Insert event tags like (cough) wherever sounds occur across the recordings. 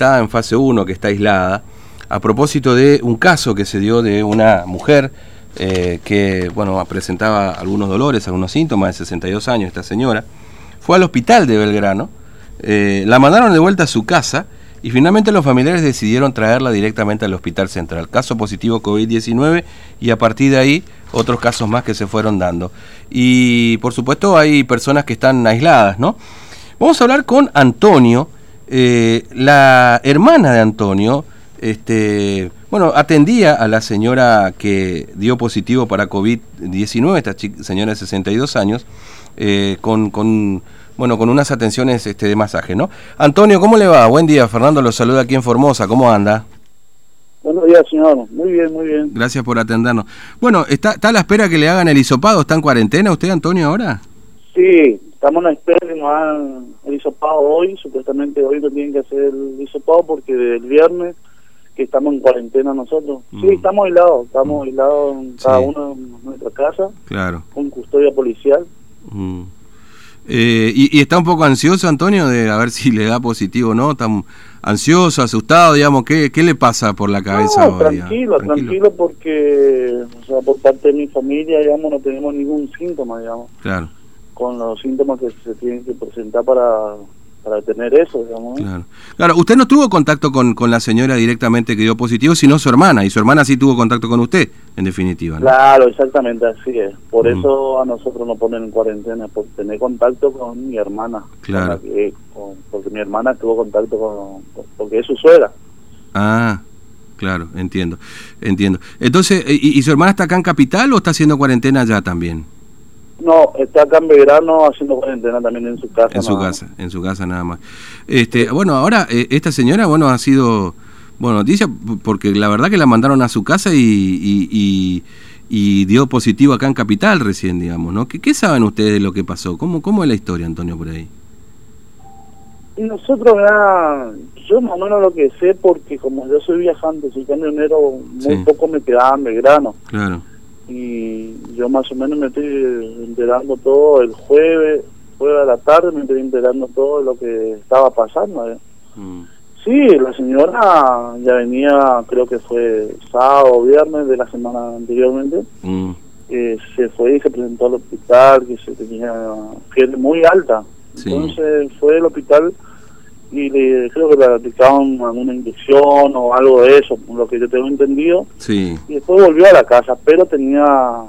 está en fase 1, que está aislada, a propósito de un caso que se dio de una mujer eh, que, bueno, presentaba algunos dolores, algunos síntomas, de 62 años, esta señora, fue al hospital de Belgrano, eh, la mandaron de vuelta a su casa y finalmente los familiares decidieron traerla directamente al hospital central. Caso positivo COVID-19 y a partir de ahí otros casos más que se fueron dando. Y por supuesto hay personas que están aisladas, ¿no? Vamos a hablar con Antonio, eh, la hermana de Antonio, este, bueno, atendía a la señora que dio positivo para COVID-19, esta señora de 62 años, eh, con, con, bueno, con unas atenciones este, de masaje, ¿no? Antonio, ¿cómo le va? Buen día, Fernando lo saluda aquí en Formosa, ¿cómo anda? Buenos días, señor. Muy bien, muy bien. Gracias por atendernos. Bueno, ¿está, ¿está a la espera que le hagan el hisopado? ¿Está en cuarentena usted, Antonio, ahora? Sí, estamos en la espera que nos hagan el hisopado hoy. Supuestamente hoy lo tienen que hacer el hisopado porque del viernes que estamos en cuarentena nosotros. Sí, mm. estamos aislados, estamos mm. aislados en cada uno en nuestra casa. Claro. Con custodia policial. Mm. Eh, y, está un poco ansioso, Antonio, de a ver si le da positivo o no? ¿Está ansioso, asustado, digamos? ¿Qué, qué le pasa por la cabeza no, tranquilo, tranquilo, tranquilo, porque, o sea, por parte de mi familia, digamos, no tenemos ningún síntoma, digamos. Claro. Con los síntomas que se tienen que presentar para para tener eso, digamos. Claro. claro, usted no tuvo contacto con, con la señora directamente que dio positivo, sino su hermana, y su hermana sí tuvo contacto con usted, en definitiva. Claro, exactamente, así es. Por mm. eso a nosotros nos ponen en cuarentena, por tener contacto con mi hermana. Claro. porque mi hermana tuvo contacto con, porque es su suegra. Ah, claro, entiendo, entiendo. Entonces, ¿y, ¿y su hermana está acá en Capital o está haciendo cuarentena ya también? No, está acá en verano haciendo cuarentena también en su casa. En su casa, en su casa nada más. Este, bueno, ahora eh, esta señora, bueno, ha sido, bueno, noticia porque la verdad que la mandaron a su casa y, y, dio positivo acá en Capital recién, digamos, ¿no? ¿Qué, ¿Qué, saben ustedes de lo que pasó? ¿Cómo, cómo es la historia, Antonio, por ahí? Nosotros, ya, yo más o menos lo que sé, porque como yo soy viajante, soy camionero, muy poco me quedaba en Belgrano. Claro y yo más o menos me estoy enterando todo el jueves, jueves a la tarde me estoy enterando todo lo que estaba pasando. ¿eh? Mm. Sí, la señora ya venía, creo que fue sábado o viernes de la semana anteriormente, mm. se fue y se presentó al hospital, que se tenía fiebre muy alta. Entonces fue al hospital y le, creo que le aplicaron alguna inyección o algo de eso, por lo que yo tengo entendido. Sí. Y después volvió a la casa, pero tenía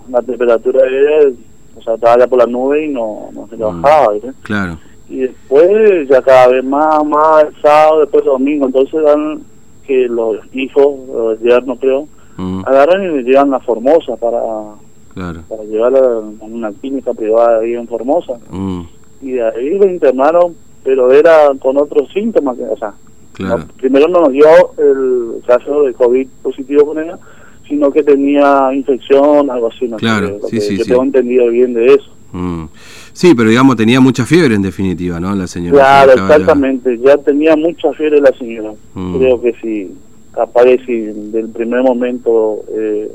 la temperatura de o sea, estaba ya por la nube y no, no se le mm. bajaba. Claro. Y después, ya cada vez más, más, el sábado, después el domingo, entonces dan que los hijos, los yernos creo, mm. agarran y le llevan a Formosa para, para llevarla a una clínica privada ahí en Formosa. Mm. Y de ahí lo internaron pero era con otros síntomas, o sea, primero no nos dio el caso de COVID positivo con ella, sino que tenía infección, algo así, no claro, sé, sí, yo tengo entendido bien de eso. Mm. Sí, pero digamos tenía mucha fiebre en definitiva, ¿no? La señora. Claro, exactamente, ya... tenía mucha fiebre la señora. Mm. Creo que sí, capaz si del primer momento eh,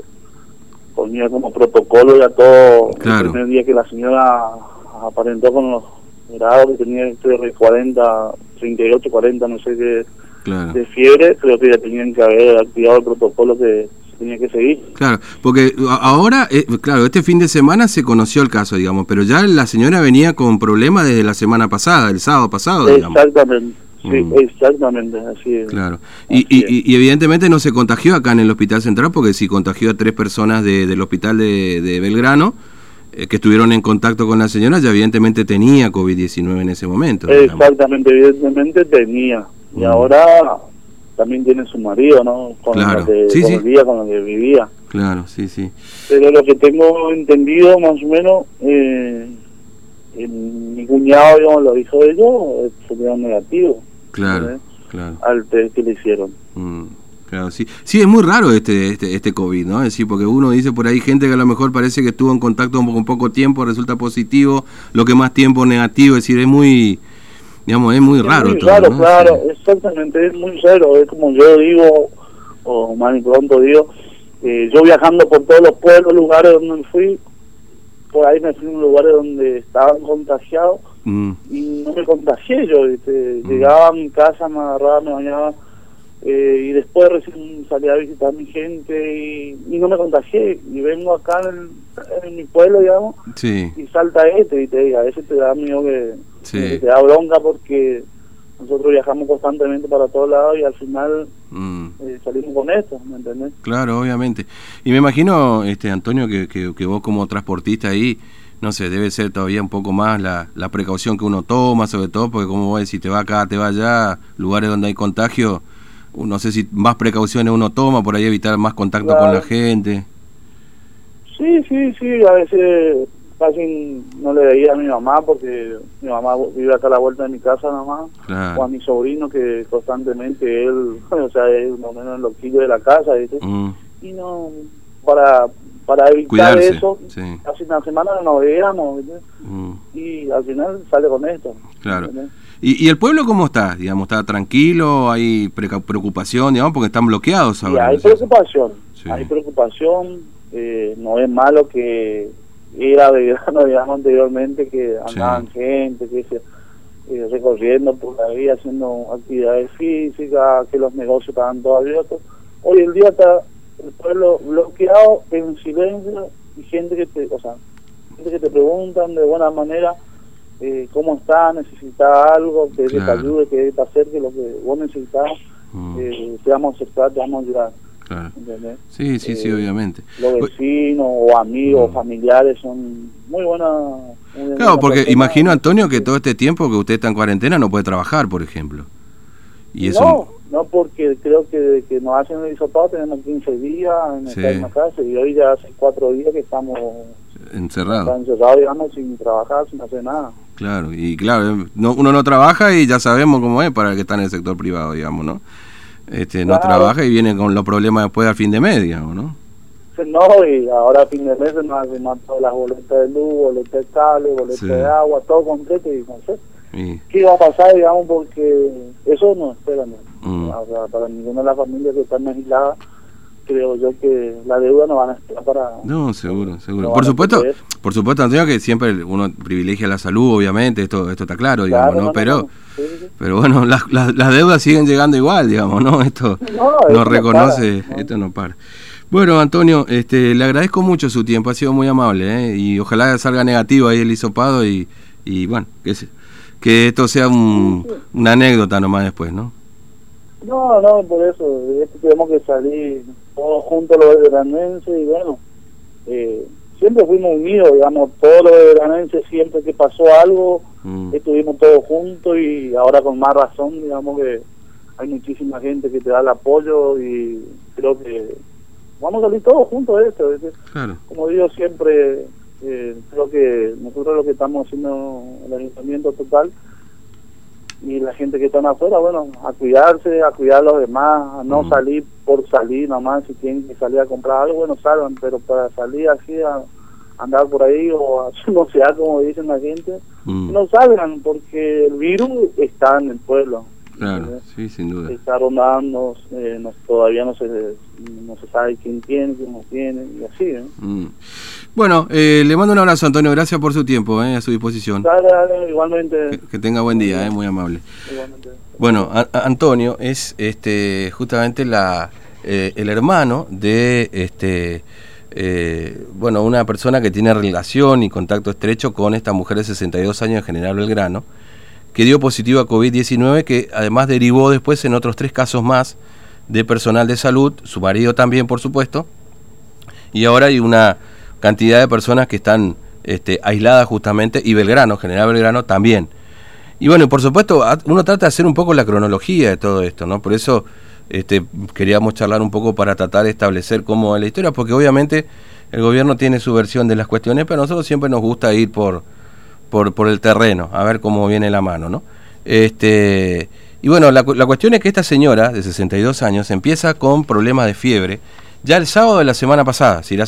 ponía como protocolo ya todo claro. el primer día que la señora aparentó con los grado que tenía entre 40, 38, 40, no sé qué, de fiebre, creo que ya tenían que haber activado el protocolo que tenía que seguir. Claro, porque ahora, eh, claro, este fin de semana se conoció el caso, digamos, pero ya la señora venía con problemas desde la semana pasada, el sábado pasado, digamos. Exactamente. Sí, mm. exactamente, así es. Claro. Y, y, evidentemente no se contagió acá en el Hospital Central, porque si contagió a tres personas de, del Hospital de, de Belgrano, que estuvieron en contacto con la señora ya evidentemente tenía COVID-19 en ese momento. Exactamente, evidentemente tenía. Y mm. ahora también tiene su marido, ¿no? Con claro. lo que sí, con lo que vivía. Claro, sí, sí. Pero lo que tengo entendido más o menos, eh, mi cuñado, digamos, lo dijo ellos, sería negativo. Claro, claro. Al test que le hicieron. Mm. Claro, sí. Sí, es muy raro este, este, este COVID, ¿no? Es decir, porque uno dice por ahí gente que a lo mejor parece que estuvo en contacto con poco tiempo, resulta positivo, lo que más tiempo negativo, es decir, es muy, digamos, es muy raro. Muy raro, claro, exactamente, es muy raro, es como yo digo, o más pronto digo, eh, yo viajando por todos los pueblos, lugares donde fui, por ahí me fui a un lugar donde estaban contagiados mm. y no me contagié yo, mm. llegaba a mi casa, me agarraba, me bañaba Eh, y después recién salí a visitar a mi gente y, no me contagié. Y vengo acá en, mi pueblo, digamos, y salta este y te diga, a veces te da miedo que, te da bronca porque nosotros viajamos constantemente para todos lados y al final mm. eh, salimos con esto, ¿me entendés? Claro, obviamente. Y me imagino, este Antonio, que, que, vos como transportista ahí, no sé, debe ser todavía un poco más la, la precaución que uno toma, sobre todo porque como vos decís, te va acá, te va allá, lugares donde hay contagio, no sé si más precauciones uno toma, por ahí evitar más contacto con la gente. Sí, sí, sí, a veces casi no le veía a mi mamá porque mi mamá vive acá a la vuelta de mi casa nomás, o a mi sobrino que constantemente él, (laughs) o sea, es más o menos el loquillo de la casa, mm. y no, para para evitar eso, casi una semana no nos veíamos, mm. y al final sale con esto. Claro. ¿Y, ¿Y, el pueblo cómo está? Digamos, ¿Está tranquilo? ¿Hay preocupación, digamos, porque están bloqueados ahora? hay preocupación, hay preocupación, eh, no es malo que era de (laughs) grano, digamos, anteriormente, que andaban gente, que se, eh, recorriendo por la vida, haciendo actividades físicas, que los negocios estaban todos abiertos. Hoy el día está el pueblo bloqueado en silencio y gente que te, o sea, gente que te preguntan de buena manera eh, cómo está, necesita algo, que te ayude, que te acerque lo que vos necesitas, mm. eh, te vamos a aceptar, te vamos a ayudar. Claro. Sí, sí, sí, eh, obviamente. Los vecinos o amigos, mm. familiares son muy buenas. claro, porque imagino, Antonio, que todo este tiempo que usted está en cuarentena no puede trabajar, por ejemplo. Y eso... No, no porque creo que, que nos hacen el hisopado tenemos 15 días en la casa y hoy ya hace cuatro días que estamos encerrados. Encerrados, digamos, sin trabajar, sin hacer nada. Claro, y claro, no, uno no trabaja y ya sabemos cómo es para el que está en el sector privado, digamos, ¿no? Este, no trabaja y viene con los problemas después al fin de mes, digamos, ¿no? No, y ahora a fin de mes nos hacen todas las boletas de luz, boletas de cable, boletas de agua, todo completo y no sé. ¿Qué va a pasar, digamos? Porque eso no espera, mm. para ninguna de las familias que están aisladas, creo yo que la deuda no van a esperar para... No, seguro, seguro. por supuesto, por supuesto, Antonio, que siempre uno privilegia la salud, obviamente, esto esto está claro, digamos, ¿no? pero... Pero bueno, las, las, deudas siguen llegando igual, digamos, ¿no? Esto no, reconoce, esto no para. Bueno, Antonio, este, le agradezco mucho su tiempo, ha sido muy amable, ¿eh? y ojalá salga negativo ahí el hisopado y, y bueno, que, que esto sea un, una anécdota nomás después, ¿no? No, no, por eso, tenemos que salir todos juntos los granenses y bueno, eh, siempre fuimos unidos, digamos, todos los granenses siempre que pasó algo, Mm. Estuvimos todos juntos y ahora con más razón, digamos que hay muchísima gente que te da el apoyo y creo que vamos a salir todos juntos de esto. Como digo siempre, eh, creo que nosotros lo que estamos haciendo el ayuntamiento total y la gente que está afuera, bueno, a cuidarse, a cuidar a los demás, a no salir por salir nomás, si tienen que salir a comprar algo, bueno, salgan, pero para salir así a andar por ahí o no (laughs) sea como dicen la gente, no salgan porque el virus está en el pueblo. Claro, sí, sin duda. Está rondando, eh, todavía no se, no se sabe quién tiene, quién no tiene, y así. ¿eh? Mm. Bueno, eh, le mando un abrazo, Antonio. Gracias por su tiempo, eh, a su disposición. Dale, dale, igualmente. Que, tenga buen día, eh, muy amable. Igualmente. Bueno, Antonio es este justamente la el hermano de este eh, bueno, una persona que tiene relación y contacto estrecho con esta mujer de 62 años de General Belgrano, que dio positivo a COVID-19, que además derivó después en otros tres casos más de personal de salud, su marido también, por supuesto, y ahora hay una cantidad de personas que están este, aisladas justamente, y Belgrano, General Belgrano también. Y bueno, por supuesto, uno trata de hacer un poco la cronología de todo esto, ¿no? Por eso este, queríamos charlar un poco para tratar de establecer cómo es la historia, porque obviamente el gobierno tiene su versión de las cuestiones, pero a nosotros siempre nos gusta ir por, por, el terreno, a ver cómo viene la mano, ¿no? Este, y bueno, la, la cuestión es que esta señora de 62 años empieza con problemas de fiebre ya el sábado de la semana pasada, si la